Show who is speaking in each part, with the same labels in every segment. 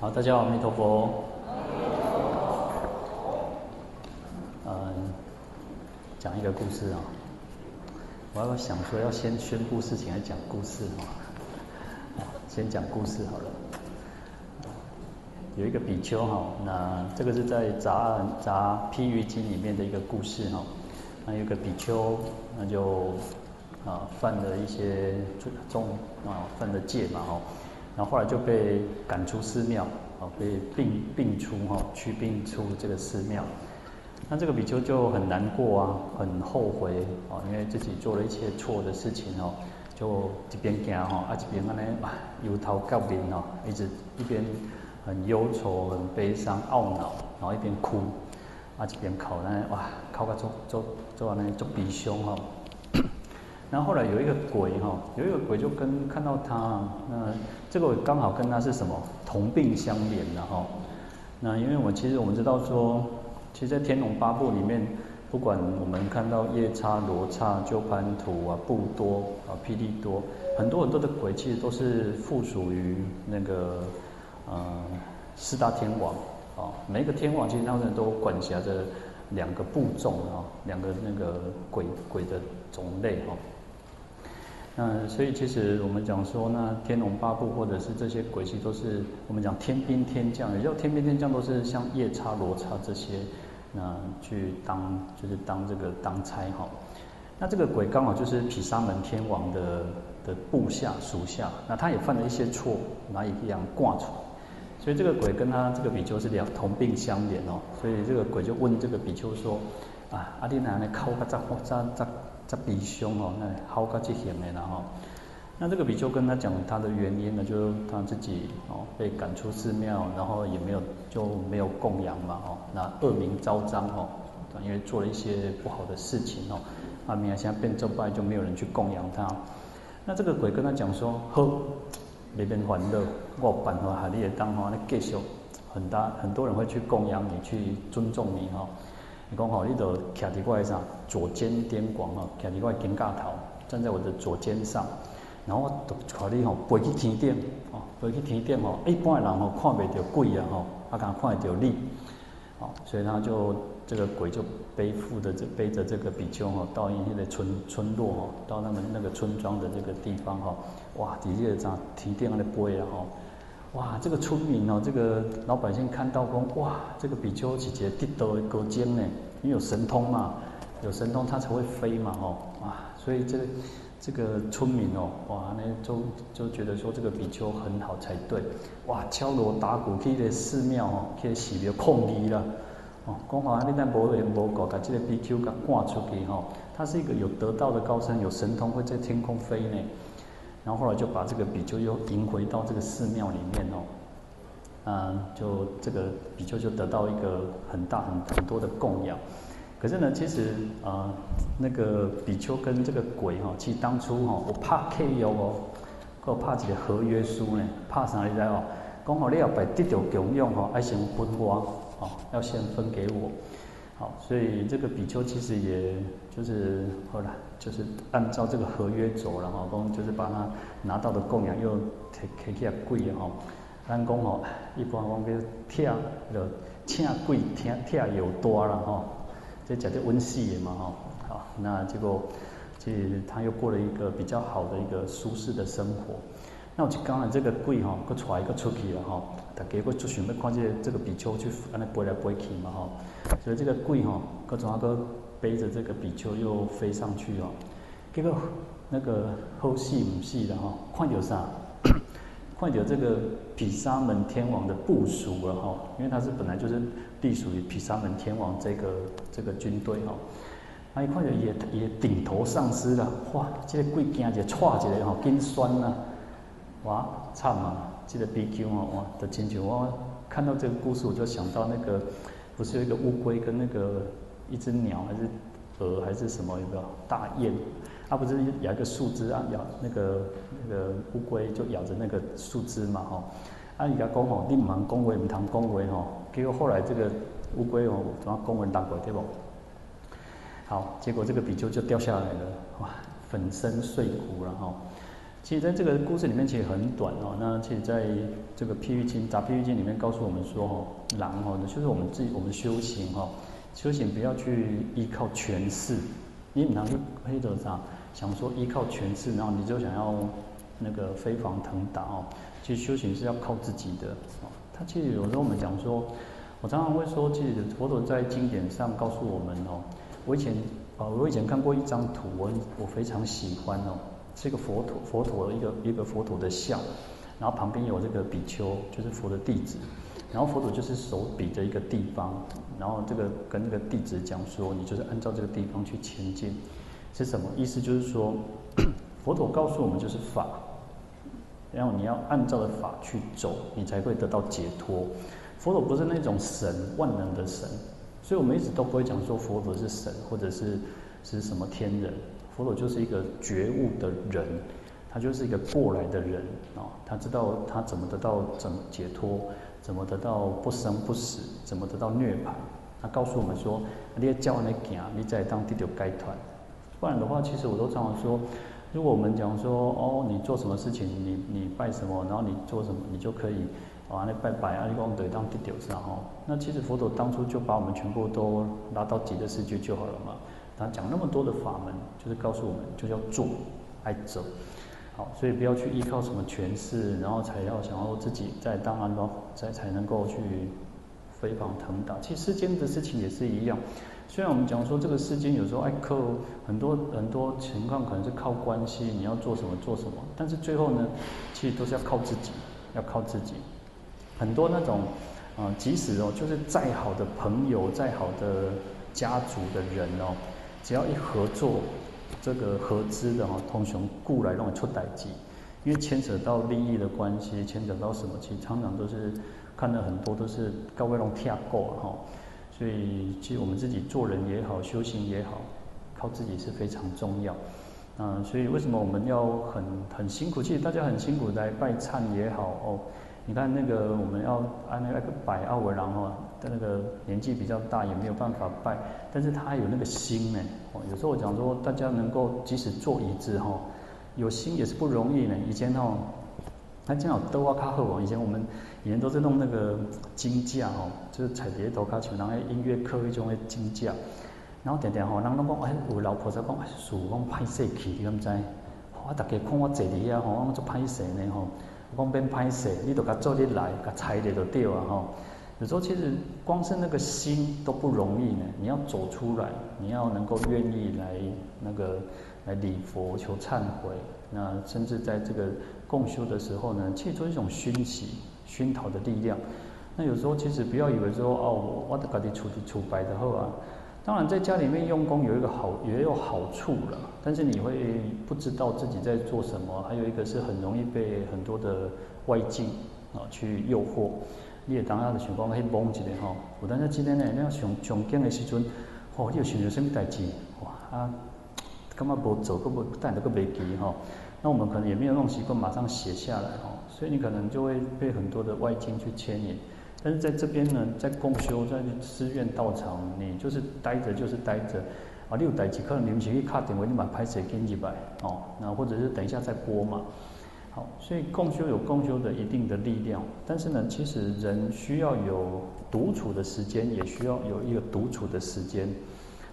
Speaker 1: 好，大家好，阿弥陀佛。嗯，讲一个故事啊。我要想说，要先宣布事情，还是讲故事哈？先讲故事好了。有一个比丘哈，那这个是在杂杂譬喻经里面的一个故事哈。那有个比丘，那就啊犯了一些重啊犯了戒嘛哈。然后后来就被赶出寺庙，啊，被并并出哈，驱并出这个寺庙。那这个比丘就很难过啊，很后悔啊，因为自己做了一些错的事情哦，就一边行哈，啊一边安尼由头到面哦，一直一边很忧愁、很悲伤、懊恼，然后一边哭，啊一边哭呢，哇，哭个做做做安尼做悲伤哈。然后后来有一个鬼哈，有一个鬼就跟看到他，那这个刚好跟他是什么同病相怜的哈。那因为我其实我们知道说，其实，在《天龙八部》里面，不管我们看到夜叉、罗刹、鸠盘土啊、布多啊、霹雳多，很多很多的鬼其实都是附属于那个呃四大天王啊。每一个天王其实他们都管辖着两个部众啊，两个那个鬼鬼的种类哈。那所以其实我们讲说，那天龙八部或者是这些鬼气，都是我们讲天兵天将，也叫天兵天将，都是像夜叉、罗刹这些，那去当就是当这个当差哈。那这个鬼刚好就是毗沙门天王的的部下属下，那他也犯了一些错，拿一样挂出来，所以这个鬼跟他这个比丘是两同病相怜哦。所以这个鬼就问这个比丘说：啊，阿弟奶奶靠个咋咋咋？这比丘哦，那好高级险的了哈。那这个比丘跟他讲他的原因呢，就是他自己哦被赶出寺庙，然后也没有就没有供养嘛哦，那恶名昭彰哦，因为做了一些不好的事情哦，阿弥啊现在变咒败，就没有人去供养他。那这个鬼跟他讲说：呵，那边烦恼，我办法海你也当哈，那继续很大很多人会去供养你，去尊重你哈。你讲吼，你就徛伫我上左肩点广哈，徛伫我肩胛头，站在我的左肩上，然后我就靠你吼飞去天顶，哦，飞去天顶吼，一般的人吼看不到鬼啊吼，啊敢看得到你，哦，所以他就这个鬼就背负着这背着这个比丘吼，到一些的村村落吼，到他们那个村庄的这个地方吼，哇，底下这样天顶在飞啊吼。哇，这个村民哦，这个老百姓看到说，哇，这个比丘姐姐得道的高精呢，因为有神通嘛，有神通他才会飞嘛，哦，哇，所以这个这个村民哦，哇，那就就觉得说这个比丘很好才对，哇，敲锣打鼓去的寺庙哦，去寺庙控礼了，哦，讲好，你那无缘无故把这个比丘给赶出去哈，他是一个有得道的高僧，有神通会在天空飞呢。然后后来就把这个比丘又迎回到这个寺庙里面哦，嗯，就这个比丘就得到一个很大很很多的供养。可是呢，其实啊、呃，那个比丘跟这个鬼哈，其实当初哈，我怕契约哦，我怕这个合约书呢，怕啥你知道哦？讲好你要把得到供养哈，要先分我哦，要先分给我。好，所以这个比丘其实也就是后来就是按照这个合约走了哈，公就是把他拿到的供养又提提起来贵哈，咱讲吼，一般讲叫铁就请贵，铁铁又多了哈，这讲的温习嘛哈，好，那结果其实他又过了一个比较好的一个舒适的生活。那我就刚才这个鬼哈，搁带一个出去了吼，大家搁就想要看这个这个比丘去安尼飞来飞去嘛吼，所以这个鬼哈，搁从那个背着这个比丘又飞上去哦，结果那个后戏唔戏的吼，看到啥？看到这个毗沙门天王的部属了哈，因为他是本来就是隶属于毗沙门天王这个这个军队哈，啊一看到也也顶头上司了，哇，这个鬼惊就踹起来哈，筋酸呐。哇，惨啊！这个比丘啊，哇，的亲像我看到这个故事，我就想到那个，不是有一个乌龟跟那个一只鸟还是鹅还是什么一个大雁，它、啊、不是咬一个树枝啊，咬那个那个乌龟就咬着那个树枝嘛，吼、哦。啊，人家讲吼，你唔通恭维，唔通恭维吼。结果后来这个乌龟哦，怎么恭维打过对不？好，结果这个比丘就掉下来了，哇，粉身碎骨了哈。其实在这个故事里面其实很短哦。那其实在这个譬喻经杂譬喻经里面告诉我们说哦，狼哦，就是我们自己我们修行哈，修行不要去依靠权势，你不能去黑德上想说依靠权势，然后你就想要那个飞黄腾达哦。其实修行是要靠自己的哦。他其实有时候我们讲说，我常常会说，其实佛陀在经典上告诉我们哦，我以前啊，我以前看过一张图，我我非常喜欢哦。是一个佛陀，佛陀一个一个佛陀的像，然后旁边有这个比丘，就是佛的弟子，然后佛陀就是手比着一个地方，然后这个跟那个弟子讲说，你就是按照这个地方去前进，是什么意思？就是说，佛陀告诉我们就是法，然后你要按照的法去走，你才会得到解脱。佛陀不是那种神，万能的神，所以我们一直都不会讲说佛陀是神，或者是是什么天人。佛陀就是一个觉悟的人，他就是一个过来的人啊，他知道他怎么得到怎么解脱，怎么得到不生不死，怎么得到涅槃。他告诉我们说，你要教你行，你在当地就该团。不然的话，其实我都常常说，如果我们讲说，哦，你做什么事情，你你拜什么，然后你做什么，你就可以啊，那拜拜啊，你讲得当地丢是哈。那其实佛陀当初就把我们全部都拉到极乐世界就好了嘛。他讲那么多的法门，就是告诉我们，就叫做爱走。好，所以不要去依靠什么权势，然后才要想要自己在当然咯，才才能够去飞黄腾达。其实世间的事情也是一样，虽然我们讲说这个世间有时候爱靠很多很多情况，可能是靠关系，你要做什么做什么，但是最后呢，其实都是要靠自己，要靠自己。很多那种啊、即使哦，就是再好的朋友，再好的家族的人哦。只要一合作，这个合资的哈，通常故来让我出代志，因为牵扯到利益的关系，牵扯到什么，其实常常都是看到很多都是高位龙跳过哈，所以其实我们自己做人也好，修行也好，靠自己是非常重要。嗯，所以为什么我们要很很辛苦？其实大家很辛苦来拜忏也好哦。你看那个我们要按那个拜奥文郎哈，他那个年纪比较大，也没有办法拜，但是他有那个心呢。哦，有时候我讲说，大家能够即使坐椅子哈，有心也是不容易呢。以前哦，他正好都瓦卡赫王，以前我们以前都是弄那个金架哦，就是踩碟头卡球，然后音乐课一种的金架，然后点点吼，人拢讲哎，有老婆在讲哎，树讲歹势去，你敢知？我大家看我坐伫遐吼，我做歹势呢吼。光边拍摄，你都甲做你来，甲踩的都对啊吼。有时候其实光是那个心都不容易呢。你要走出来，你要能够愿意来那个来礼佛求忏悔，那甚至在这个共修的时候呢，去做一种熏习、熏陶的力量。那有时候其实不要以为说哦，我我得家己处理处摆的好啊。当然，在家里面用功有一个好，也有好处了。但是你会不知道自己在做什么，还有一个是很容易被很多的外境啊去诱惑。你也当下的情况会懵一点哈。我当时今天呢，那样上上经的时阵，哦，你有想到什么代志？哇啊，干嘛不走，干嘛带那个笔记哈？那我们可能也没有那种习惯，马上写下来哈。所以你可能就会被很多的外境去牵引。但是在这边呢，在共修，在寺院道场，你就是待着就是待着，啊，你有代志可能你们去卡电话，你把拍摄给你吧，哦，那或者是等一下再播嘛，好，所以共修有共修的一定的力量，但是呢，其实人需要有独处的时间，也需要有一个独处的时间。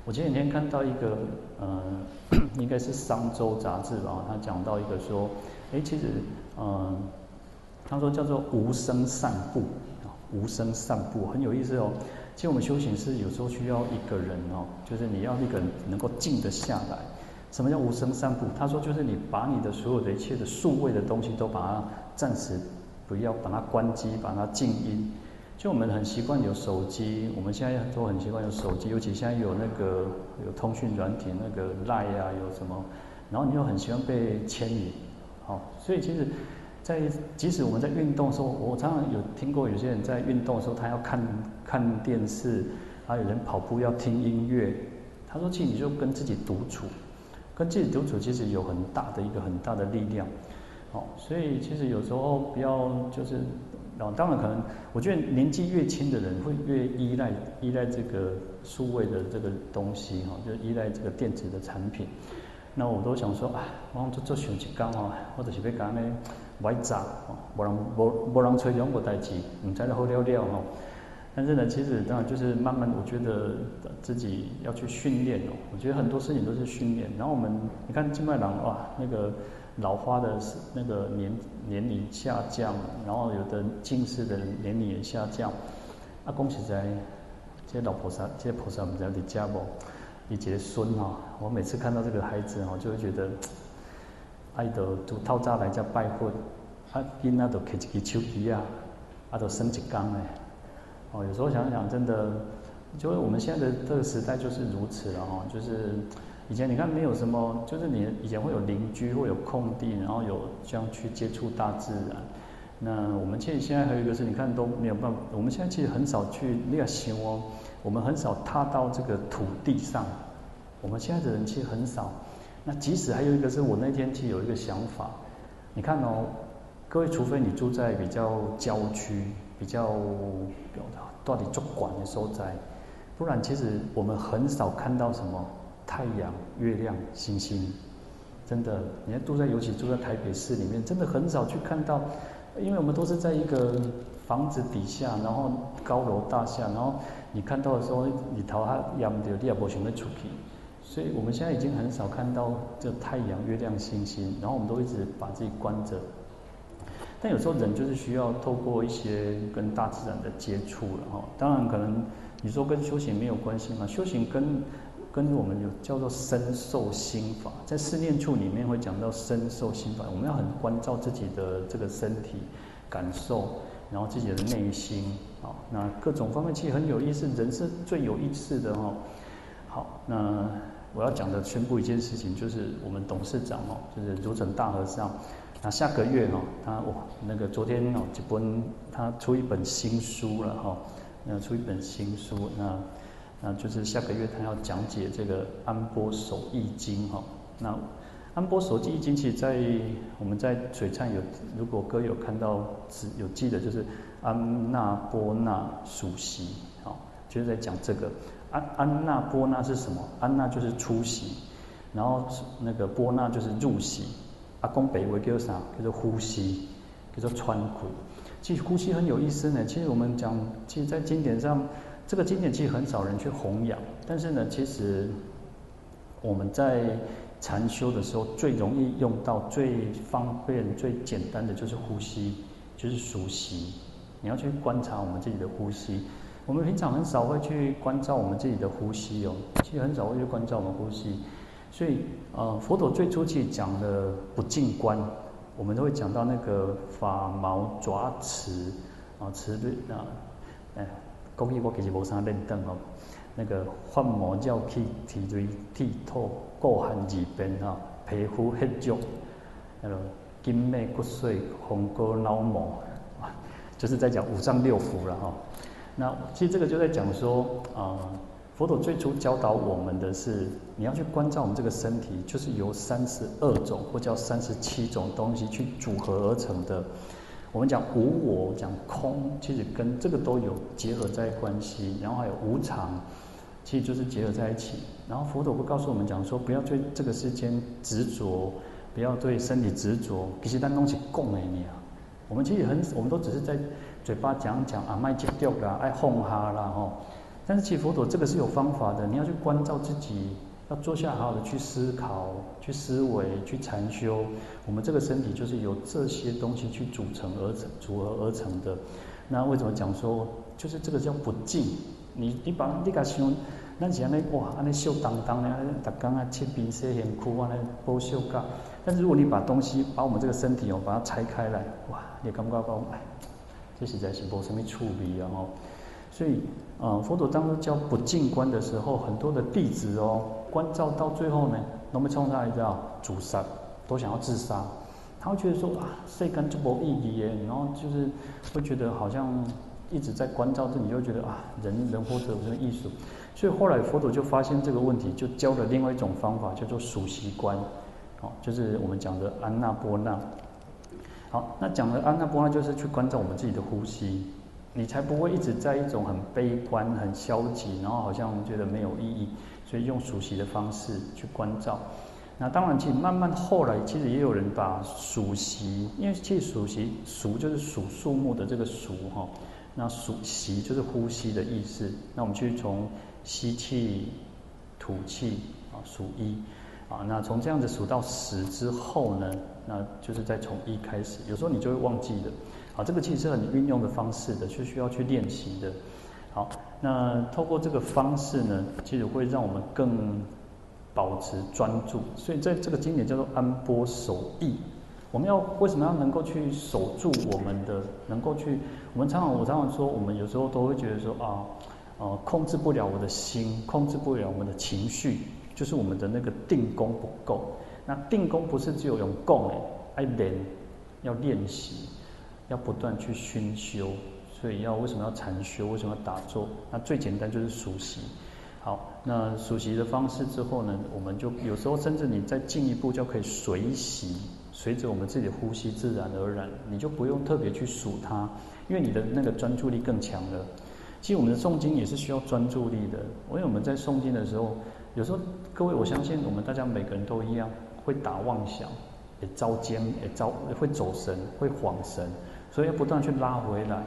Speaker 1: 我前几天看到一个，呃，应该是商周杂志吧，他讲到一个说，哎，其实，嗯、他说叫做无声散步。无声散步很有意思哦。其实我们修行是有时候需要一个人哦，就是你要那个人能够静得下来。什么叫无声散步？他说就是你把你的所有的一切的数位的东西都把它暂时不要把它关机，把它静音。就我们很习惯有手机，我们现在都很习惯有手机，尤其现在有那个有通讯软体，那个 Line 啊，有什么，然后你又很喜欢被牵引，好，所以其实。在即使我们在运动的时候，我常常有听过有些人在运动的时候，他要看看电视，还有人跑步要听音乐。他说：“其实你就跟自己独处，跟自己独处其实有很大的一个很大的力量。”好，所以其实有时候不要就是，哦，当然可能我觉得年纪越轻的人会越依赖依赖这个数位的这个东西哈，就依赖这个电子的产品。那我都想说，啊，我做做想一工哦，或者是要讲呢，歪杂哦，无人无无人吹两个代志，唔知得好了了哦。但是呢，其实当然就是慢慢，我觉得自己要去训练哦。我觉得很多事情都是训练。然后我们，你看金麦郎哇，那个老花的那个年年龄下降，然后有的近视的年龄也下降。啊，恭喜在，这些老菩萨，这些菩萨们在你家不？你结孙哈，我每次看到这个孩子哦，就会觉得，爱都都套扎来家拜会，啊，囡仔都摕一支手机啊，啊，都生一缸哎。哦，有时候想想，真的，就是我们现在的这个时代就是如此了哈。就是以前你看没有什么，就是你以前会有邻居，会有空地，然后有这样去接触大自然。那我们其实现在还有一个是，你看都没有办法。我们现在其实很少去那个行哦，我们很少踏到这个土地上。我们现在的人其实很少。那即使还有一个是我那天其实有一个想法，你看哦，各位，除非你住在比较郊区。比较到底做管的所在，不然其实我们很少看到什么太阳、月亮、星星，真的。你看住在，尤其住在台北市里面，真的很少去看到，因为我们都是在一个房子底下，然后高楼大厦，然后你看到的时候，你头还仰着，你也不想要出去。所以我们现在已经很少看到这太阳、月亮、星星，然后我们都一直把自己关着。但有时候人就是需要透过一些跟大自然的接触了哈。当然可能你说跟修行没有关系嘛？修行跟跟我们有叫做身受心法，在四念处里面会讲到身受心法。我们要很关照自己的这个身体感受，然后自己的内心啊，那各种方面其实很有意思。人是最有意思的哈。好，那我要讲的宣布一件事情，就是我们董事长哦，就是如成大和尚。那下个月哈，他哇，那个昨天哦，就本他出一本新书了哈，那出一本新书，那那就是下个月他要讲解这个《安波守意经》哈。那《安波守意经》其实在我们在璀璨有，如果各位有看到有记得，就是安那波那数息，好，就是在讲这个安安那波那是什么？安那就是出息，然后那个波那就是入息。阿公北为叫啥？叫做呼吸，叫做川苦。其实呼吸很有意思呢。其实我们讲，其实，在经典上，这个经典其实很少人去弘扬。但是呢，其实我们在禅修的时候，最容易用到、最方便、最简单的就是呼吸，就是熟悉。你要去观察我们自己的呼吸。我们平常很少会去关照我们自己的呼吸哦。其实很少会去关照我们呼吸。所以，呃，佛陀最初期讲的不净观，我们都会讲到那个发毛爪齿啊，齿对啊，哎，讲起我其实无啥认得哦。那个发毛叫去体锐剃透，过汗二遍哈，皮肤黑浊，那个筋脉骨髓红膏脑膜啊，就是在讲五脏六腑了哈。那其实这个就在讲说啊。呃佛陀最初教导我们的是，你要去关照我们这个身体，就是由三十二种或叫三十七种东西去组合而成的。我们讲无我，讲空，其实跟这个都有结合在关系。然后还有无常，其实就是结合在一起。然后佛陀会告诉我们讲说，不要对这个世间执着，不要对身体执着。其实当东西供给你啊，我们其实很，我们都只是在嘴巴讲讲啊，卖接掉啦，爱哄哈啦吼。但是其实佛陀这个是有方法的，你要去关照自己，要坐下好好的去思考、去思维、去禅修。我们这个身体就是由这些东西去组成而成、组合而成的。那为什么讲说，就是这个叫不净？你你把你个想，那像那哇，那秀当当的，大刚啊切边些很酷啊，那包秀嘎。但是如果你把东西，把我们这个身体哦，把它拆开来，哇，你感觉到哎，这实在是无什么趣味啊吼。所以，呃，佛陀当初教不净观的时候，很多的弟子哦，关照到最后呢，都没冲上来叫自杀，都想要自杀。他会觉得说啊，世间就没意义耶，然后就是会觉得好像一直在关照着你，就觉得啊，人人活着有什么艺术？所以后来佛陀就发现这个问题，就教了另外一种方法，叫做数息观，哦，就是我们讲的安那波那。好，那讲的安那波那就是去关照我们自己的呼吸。你才不会一直在一种很悲观、很消极，然后好像觉得没有意义，所以用数息的方式去关照。那当然，其实慢慢后来，其实也有人把数息，因为其实数息数就是数数目的这个数哈，那数息就是呼吸的意思。那我们去从吸气、吐气啊数一啊，那从这样子数到十之后呢，那就是再从一开始。有时候你就会忘记的啊，这个其实是很运用的方式的，是需要去练习的。好，那透过这个方式呢，其实会让我们更。保持专注，所以在这个经典叫做安波守意。我们要为什么要能够去守住我们的，能够去？我们常常我常常说，我们有时候都会觉得说啊，呃，控制不了我的心，控制不了我们的情绪，就是我们的那个定功不够。那定功不是只有用功哎，要练，要练习，要不断去熏修。所以要为什么要禅修？为什么要打坐？那最简单就是熟悉。好，那数息的方式之后呢，我们就有时候甚至你再进一步就可以随息，随着我们自己的呼吸自然而然，你就不用特别去数它，因为你的那个专注力更强了。其实我们的诵经也是需要专注力的，因为我们在诵经的时候，有时候各位我相信我们大家每个人都一样会打妄想，也遭奸，也遭会走神，会恍神，所以要不断去拉回来，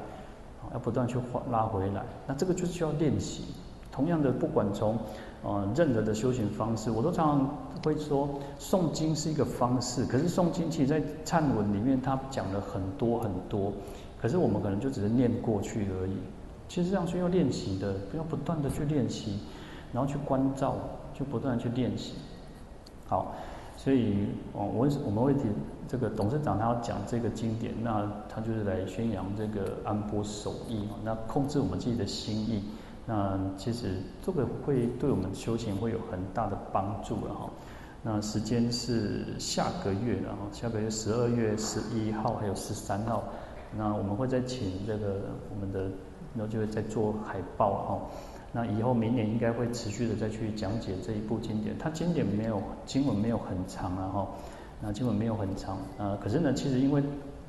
Speaker 1: 要不断去拉回来，那这个就需要练习。同样的，不管从呃任何的修行方式，我都常常会说，诵经是一个方式。可是诵经其实，在忏文里面，它讲了很多很多。可是我们可能就只是念过去而已。其实这样需要练习的，要不断的去练习，然后去关照，就不断的去练习。好，所以哦，我我们会提这个董事长他要讲这个经典，那他就是来宣扬这个安波手艺，那控制我们自己的心意。那其实这个会对我们修行会有很大的帮助了哈。那时间是下个月了哈，下个月十二月十一号还有十三号，那我们会再请这个我们的，然后就会再做海报哈。那以后明年应该会持续的再去讲解这一部经典，它经典没有经文没有很长啊哈，那经文没有很长，呃，可是呢，其实因为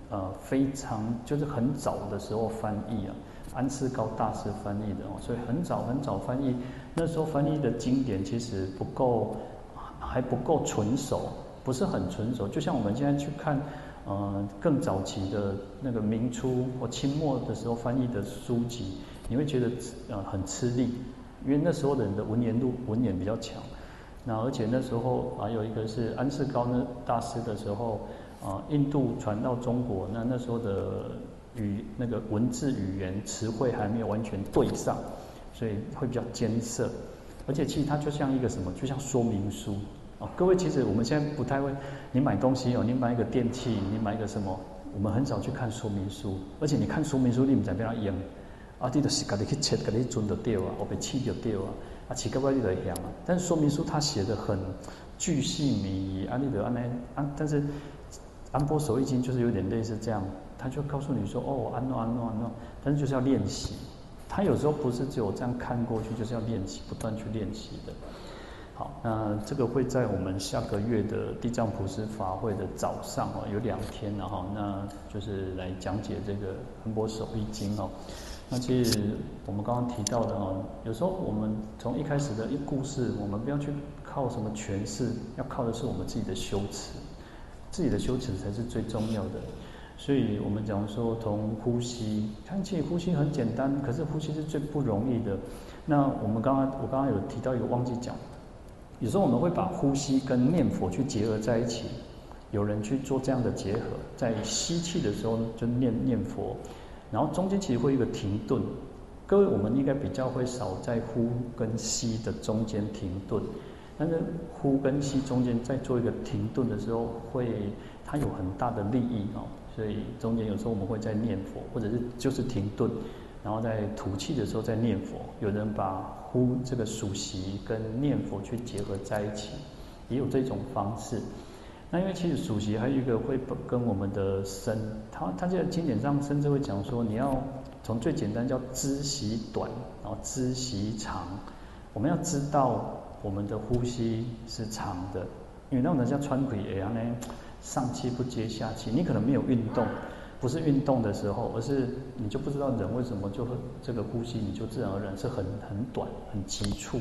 Speaker 1: 呃非常就是很早的时候翻译啊。安世高大师翻译的哦，所以很早很早翻译，那时候翻译的经典其实不够，还不够纯熟，不是很纯熟。就像我们现在去看，呃，更早期的那个明初或清末的时候翻译的书籍，你会觉得呃很吃力，因为那时候的人的文言度文言比较强。那而且那时候还有一个是安世高呢大师的时候，啊、呃，印度传到中国，那那时候的。语那个文字语言词汇还没有完全对上，所以会比较艰涩，而且其实它就像一个什么，就像说明书哦。各位其实我们现在不太会，你买东西哦，你买一个电器，你买一个什么，我们很少去看说明书，而且你看说明书你们在边上用，啊，你都是家己去切，家己准就对啊，我被气就对啊，啊，奇怪怪你就响啊。但是说明书它写的很巨细靡遗，啊，你得按呢啊，但是安般守意经就是有点类似这样。他就告诉你说：“哦，安诺安诺安诺，但是就是要练习。他有时候不是只有这样看过去，就是要练习，不断去练习的。好，那这个会在我们下个月的地藏菩萨法会的早上哦，有两天了哈，那就是来讲解这个安般守意经哦。那其实我们刚刚提到的哦，有时候我们从一开始的一故事，我们不要去靠什么诠释，要靠的是我们自己的修持，自己的修持才是最重要的。”所以我们讲说，从呼吸看起，呼吸很简单，可是呼吸是最不容易的。那我们刚刚我刚刚有提到，有忘记讲，有时候我们会把呼吸跟念佛去结合在一起。有人去做这样的结合，在吸气的时候就念念佛，然后中间其实会有一个停顿。各位，我们应该比较会少在呼跟吸的中间停顿，但是呼跟吸中间在做一个停顿的时候，会它有很大的利益哦。所以中间有时候我们会在念佛，或者是就是停顿，然后在吐气的时候再念佛。有人把呼这个数息跟念佛去结合在一起，也有这种方式。那因为其实数息还有一个会跟我们的身，他他在经典上甚至会讲说，你要从最简单叫知息短，然后知息长。我们要知道我们的呼吸是长的，因为那种人叫喘气一样呢。上气不接下气，你可能没有运动，不是运动的时候，而是你就不知道人为什么就会这个呼吸，你就自然而然是很很短、很急促。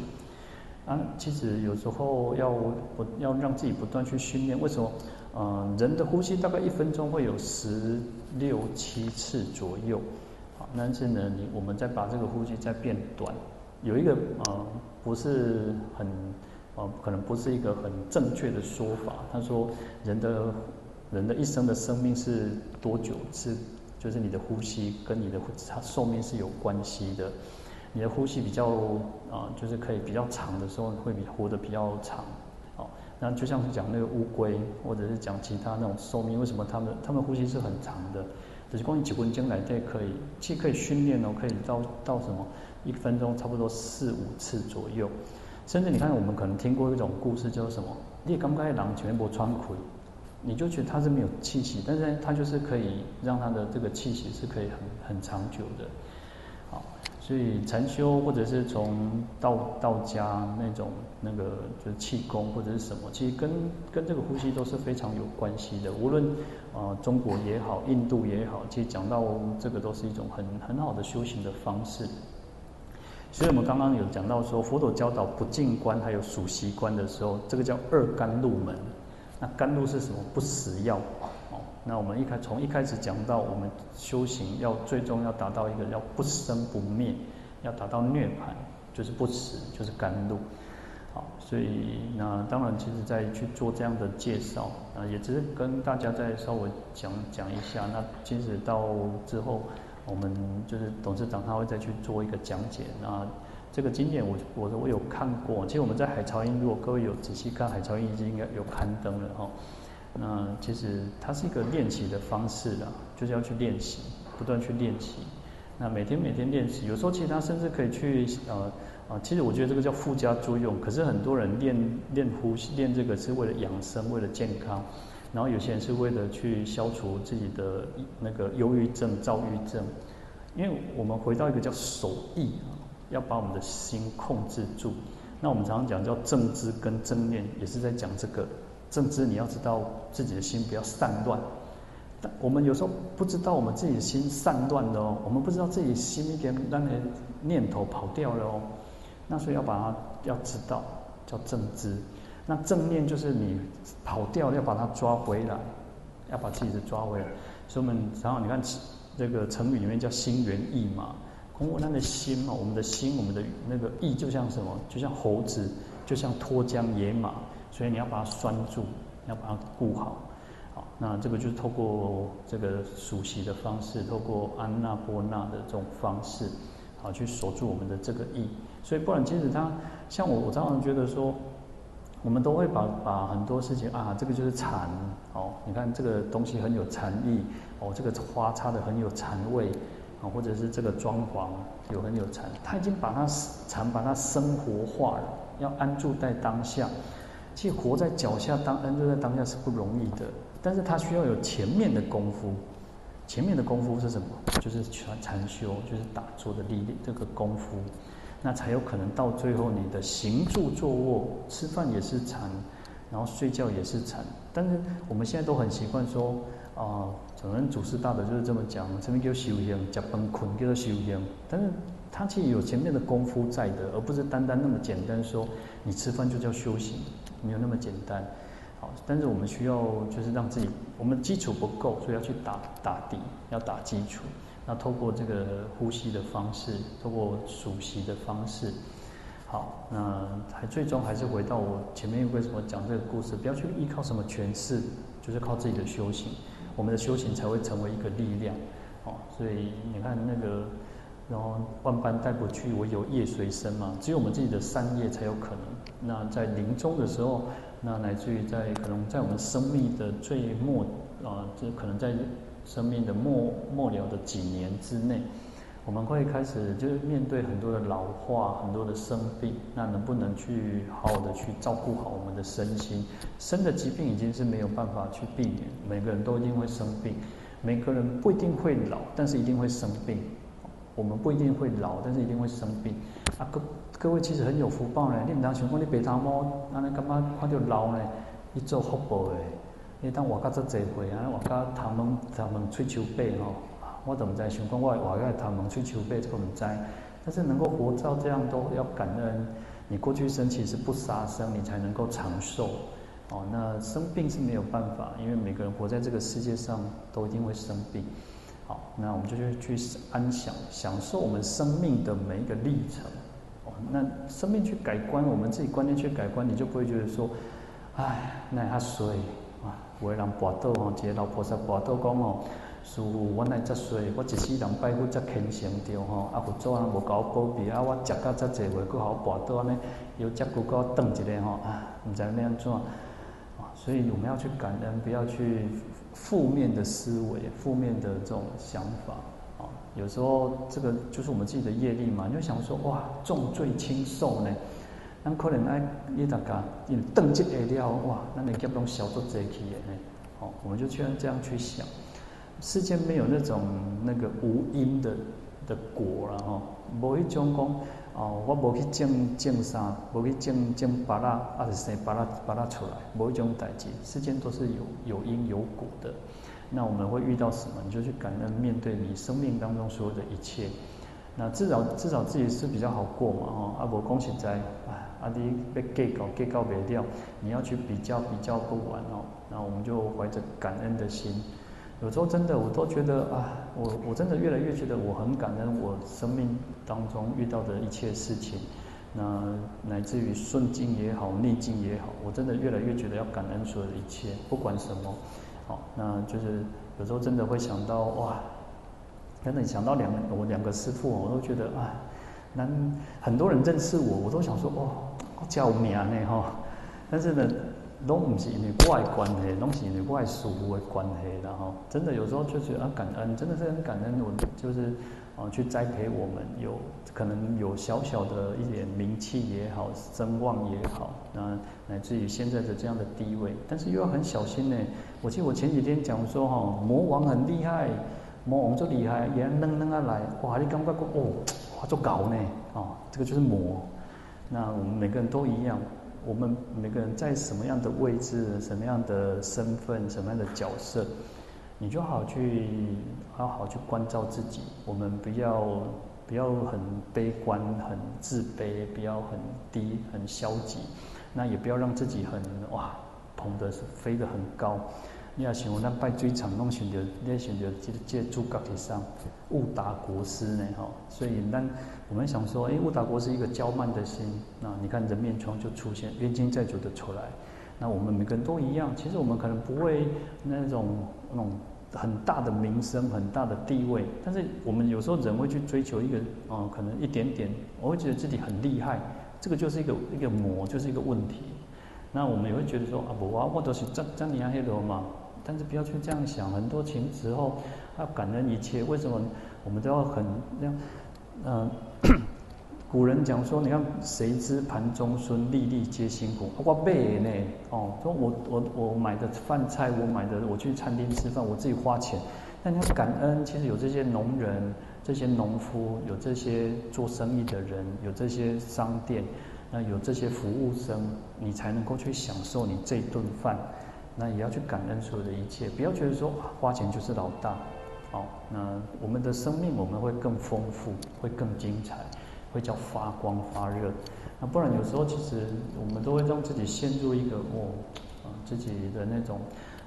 Speaker 1: 啊，其实有时候要不要让自己不断去训练？为什么？嗯、呃，人的呼吸大概一分钟会有十六七次左右。好，但是呢，你我们再把这个呼吸再变短，有一个呃不是很呃可能不是一个很正确的说法。他说人的人的一生的生命是多久？是就是你的呼吸跟你的它寿命是有关系的。你的呼吸比较啊、就是可以比较长的时候，会比活得比较长。哦，那就像是讲那个乌龟，或者是讲其他那种寿命，为什么他们他们呼吸是很长的？就是关于几分钟来这可以，其实可以训练哦，可以到到什么一分钟差不多四五次左右。甚至你看，我们可能听过一种故事，叫什么？你刚刚狼全部穿盔，你就觉得它是没有气息，但是它就是可以让它的这个气息是可以很很长久的。所以禅修或者是从道道家那种那个就是气功或者是什么，其实跟跟这个呼吸都是非常有关系的。无论啊、呃、中国也好，印度也好，其实讲到这个都是一种很很好的修行的方式。所以我们刚刚有讲到说，佛陀教导不净观还有数息观的时候，这个叫二甘露门。那甘露是什么？不死药。那我们一开从一开始讲到，我们修行要最终要达到一个要不生不灭，要达到涅槃，就是不死，就是甘露。好，所以那当然，其实在去做这样的介绍啊，也只是跟大家再稍微讲讲一下。那其实到之后，我们就是董事长他会再去做一个讲解。那这个经典我我我有看过，其实我们在海潮音，如果各位有仔细看海潮音，已经应该有刊登了哈。那其实它是一个练习的方式啦，就是要去练习，不断去练习。那每天每天练习，有时候其实它甚至可以去呃呃，其实我觉得这个叫附加作用。可是很多人练练呼吸，练这个是为了养生，为了健康。然后有些人是为了去消除自己的那个忧郁症、躁郁症。因为我们回到一个叫守意啊，要把我们的心控制住。那我们常常讲叫正知跟正念，也是在讲这个。正知，你要知道自己的心不要散乱。但我们有时候不知道我们自己的心散乱了哦，我们不知道自己心一点那个念头跑掉了哦。那所以要把它要知道，叫正知。那正念就是你跑掉，要把它抓回来，要把自己的抓回来。所以我们然后你看这个成语里面叫心猿意马。通过那个心嘛，我们的心，我们的那个意就像什么？就像猴子，就像脱缰野马。所以你要把它拴住，要把它顾好，好，那这个就是透过这个数息的方式，透过安那波那的这种方式，好去锁住我们的这个意。所以不然，其实它像我，我常常觉得说，我们都会把把很多事情啊，这个就是禅哦，你看这个东西很有禅意哦，这个花插的很有禅味啊，或者是这个装潢有很有禅，他已经把它禅把它生活化了，要安住在当下。其实活在脚下当安住在当下是不容易的，但是他需要有前面的功夫。前面的功夫是什么？就是禅禅修，就是打坐的历练这个功夫，那才有可能到最后你的行住坐卧，吃饭也是禅，然后睡觉也是禅。但是我们现在都很习惯说啊，可能祖师大德就是这么讲，这边叫修行，叫崩困叫做修行，但是。它其实有前面的功夫在的，而不是单单那么简单说你吃饭就叫修行，没有那么简单。好，但是我们需要就是让自己，我们基础不够，所以要去打打底，要打基础。那透过这个呼吸的方式，透过数息的方式，好，那还最终还是回到我前面为什么讲这个故事，不要去依靠什么权势，就是靠自己的修行，我们的修行才会成为一个力量。好，所以你看那个。然后万般带不去，唯有业随身嘛。只有我们自己的善业才有可能。那在临终的时候，那来自于在可能在我们生命的最末啊，就可能在生命的末末了的几年之内，我们会开始就是面对很多的老化，很多的生病。那能不能去好好的去照顾好我们的身心？生的疾病已经是没有办法去避免，每个人都一定会生病。每个人不一定会老，但是一定会生病。我们不一定会老，但是一定会生病。啊，各各位其实很有福报呢。你唔当想讲你白头毛，那你干嘛看到老呢？你做福报的，你当活到这济岁啊，活到头毛头毛垂须白吼，我都唔知想讲我活到头毛垂须白，这个唔知。但是能够活到这样都要感恩。你过去生其实不杀生，你才能够长寿。哦，那生病是没有办法，因为每个人活在这个世界上都一定会生病。好，那我们就去去安享，享受我们生命的每一个历程。那生命去改观，我们自己观念去改观，你就不会觉得说，哎，那他衰啊，为人跋倒哦，一个老菩萨跋倒讲哦，师父，我奈这衰，我一世人拜佛才虔诚着吼，啊佛祖啊无搞我保庇，啊我食到这济话，佫好跋倒安尼，又这久佫等一个吼，啊，唔知要安怎。所以我们要去感恩，不要去负面的思维、负面的这种想法。有时候这个就是我们自己的业力嘛。你就想说哇，重罪轻受呢？那可能哎，你大家你等这个了哇，那你叫不拢小做贼去呢？哦，我们就去这样去想，世间没有那种那个无因的的果了哈，无一种讲。哦，我无去种种啥，无去种种巴拉，啊是生巴拉巴拉出来，无一种代志。世间都是有有因有果的。那我们会遇到什么？你就去感恩，面对你生命当中所有的一切。那至少至少自己是比较好过嘛，哦，阿伯恭喜在，啊啊你要计较计较袂了，你要去比较比较不完哦。那我们就怀着感恩的心。有时候真的，我都觉得啊，我我真的越来越觉得我很感恩我生命当中遇到的一切事情，那乃至于顺境也好，逆境也好，我真的越来越觉得要感恩所有的一切，不管什么，好，那就是有时候真的会想到哇，真的想到两我两个师父，我都觉得啊，那很多人认识我，我都想说哦，叫名呢哈，但是呢。拢唔是因为怪关系，拢是因为我的师的关系，然后真的有时候就觉得啊感恩，真的是很感恩。我就是啊去栽培我们，有可能有小小的一点名气也好，声望也好，那乃至于现在的这样的地位，但是又要很小心呢。我记得我前几天讲说哈，魔王很厉害，魔王就厉害，也能能啊来，哇，你感觉哦，哇，做搞呢，啊，这个就是魔。那我们每个人都一样。我们每个人在什么样的位置、什么样的身份、什么样的角色，你就好去好好去关照自己。我们不要不要很悲观、很自卑，不要很低、很消极，那也不要让自己很哇捧得飞得很高。你要想，那拜水厂弄选择，你要选择这这诸葛铁上误达国师呢哈。所以，那我们想说，哎，误达国师一个骄慢的心，那你看人面疮就出现，冤亲债主的出来。那我们每个人都一样，其实我们可能不会那种那种很大的名声、很大的地位，但是我们有时候人会去追求一个啊、可能一点点，我会觉得自己很厉害，这个就是一个一个魔，就是一个问题。那我们也会觉得说啊，不啊，我都是这这样黑罗嘛。但是不要去这样想，很多情时候要感恩一切。为什么我们都要很那样？嗯、古人讲说，你看谁知盘中餐，粒粒皆辛苦。我买呢，哦，说我我我买的饭菜，我买的我去餐厅吃饭，我自己花钱。但你要感恩，其实有这些农人、这些农夫，有这些做生意的人，有这些商店，那有这些服务生，你才能够去享受你这顿饭。那也要去感恩所有的一切，不要觉得说花钱就是老大，好，那我们的生命我们会更丰富，会更精彩，会叫发光发热。那不然有时候其实我们都会让自己陷入一个哦，啊自己的那种，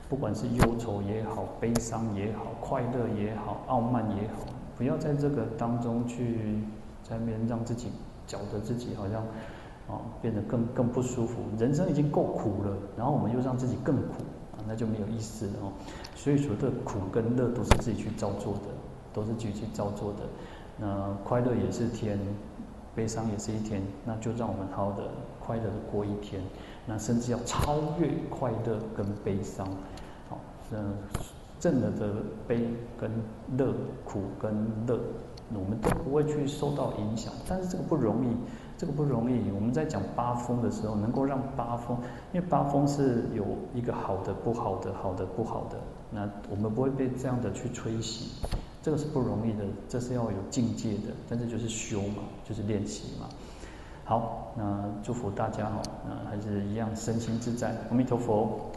Speaker 1: 不管是忧愁也好，悲伤也好，快乐也好，傲慢也好，不要在这个当中去在那边让自己搅得自己好像。变得更更不舒服。人生已经够苦了，然后我们又让自己更苦，那就没有意思了哦。所以说，这苦跟乐都是自己去造作的，都是自己去造作的。那快乐也是天，悲伤也是一天，那就让我们好好的快乐的过一天。那甚至要超越快乐跟悲伤，好，嗯，正了的悲跟乐，苦跟乐，我们都不会去受到影响。但是这个不容易。这个不容易。我们在讲八风的时候，能够让八风，因为八风是有一个好的、不好的、好的、不好的，那我们不会被这样的去吹袭，这个是不容易的，这是要有境界的，但是就是修嘛，就是练习嘛。好，那祝福大家哈，那还是一样身心自在，阿弥陀佛。